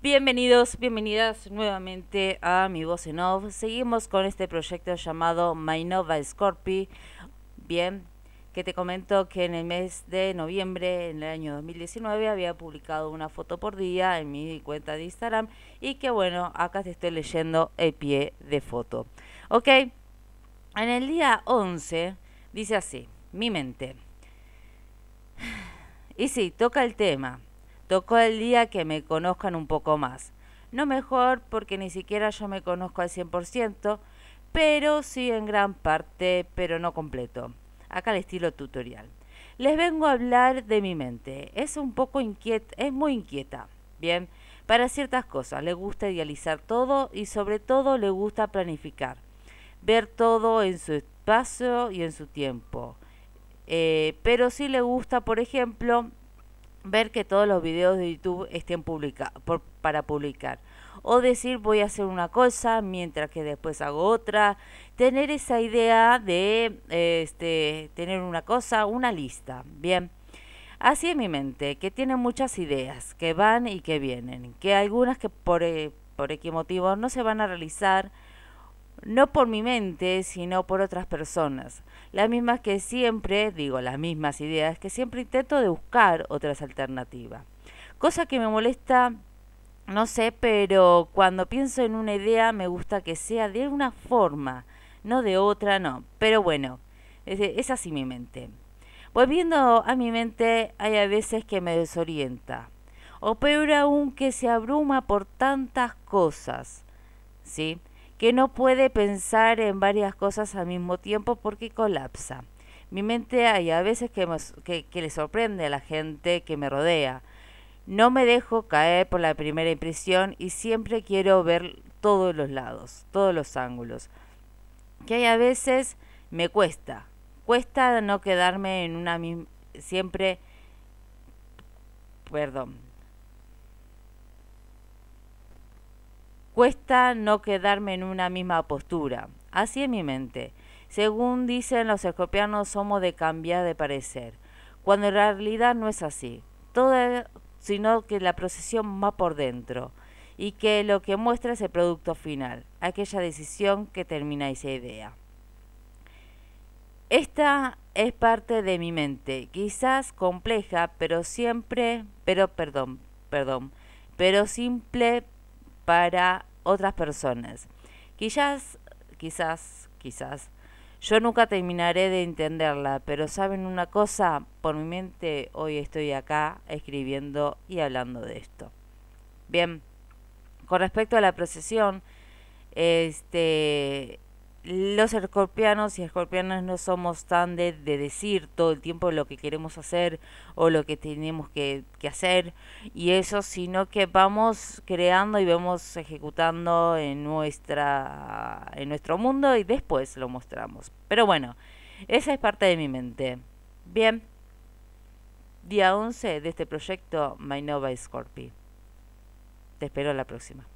Bienvenidos, bienvenidas nuevamente a Mi Voz en Off. Seguimos con este proyecto llamado My Nova Scorpi. Bien, que te comento que en el mes de noviembre, en el año 2019, había publicado una foto por día en mi cuenta de Instagram y que bueno, acá te estoy leyendo el pie de foto. Ok, en el día 11 dice así, mi mente. Y sí, toca el tema Tocó el día que me conozcan un poco más. No mejor porque ni siquiera yo me conozco al 100%, pero sí en gran parte, pero no completo. Acá el estilo tutorial. Les vengo a hablar de mi mente. Es un poco inquieta, es muy inquieta. Bien, para ciertas cosas le gusta idealizar todo y sobre todo le gusta planificar. Ver todo en su espacio y en su tiempo. Eh, pero sí le gusta, por ejemplo, ver que todos los videos de YouTube estén publica por, para publicar. O decir voy a hacer una cosa mientras que después hago otra. Tener esa idea de este, tener una cosa, una lista. Bien. Así es mi mente, que tiene muchas ideas, que van y que vienen, que algunas que por, eh, por X motivo no se van a realizar, no por mi mente, sino por otras personas. Las mismas que siempre, digo, las mismas ideas, que siempre intento de buscar otras alternativas. Cosa que me molesta, no sé, pero cuando pienso en una idea me gusta que sea de una forma, no de otra, no. Pero bueno, es, es así mi mente. Volviendo a mi mente, hay a veces que me desorienta. O peor aún, que se abruma por tantas cosas. ¿Sí? Que no puede pensar en varias cosas al mismo tiempo porque colapsa. Mi mente hay a veces que, que, le sorprende a la gente que me rodea. No me dejo caer por la primera impresión y siempre quiero ver todos los lados, todos los ángulos. Que hay a veces me cuesta, cuesta no quedarme en una misma, siempre, perdón, Cuesta no quedarme en una misma postura. Así es mi mente. Según dicen los escorpianos, somos de cambiar de parecer, cuando en realidad no es así. Todo, sino que la procesión va por dentro y que lo que muestra es el producto final, aquella decisión que termina esa idea. Esta es parte de mi mente, quizás compleja, pero siempre, pero perdón, perdón, pero simple para otras personas. Quizás, quizás, quizás, yo nunca terminaré de entenderla, pero saben una cosa, por mi mente hoy estoy acá escribiendo y hablando de esto. Bien, con respecto a la procesión, este los escorpianos y escorpianas no somos tan de, decir todo el tiempo lo que queremos hacer o lo que tenemos que, hacer y eso, sino que vamos creando y vamos ejecutando en, nuestra, en nuestro mundo y después lo mostramos. Pero bueno, esa es parte de mi mente. Bien, día 11 de este proyecto My Nova Scorpio. Te espero la próxima.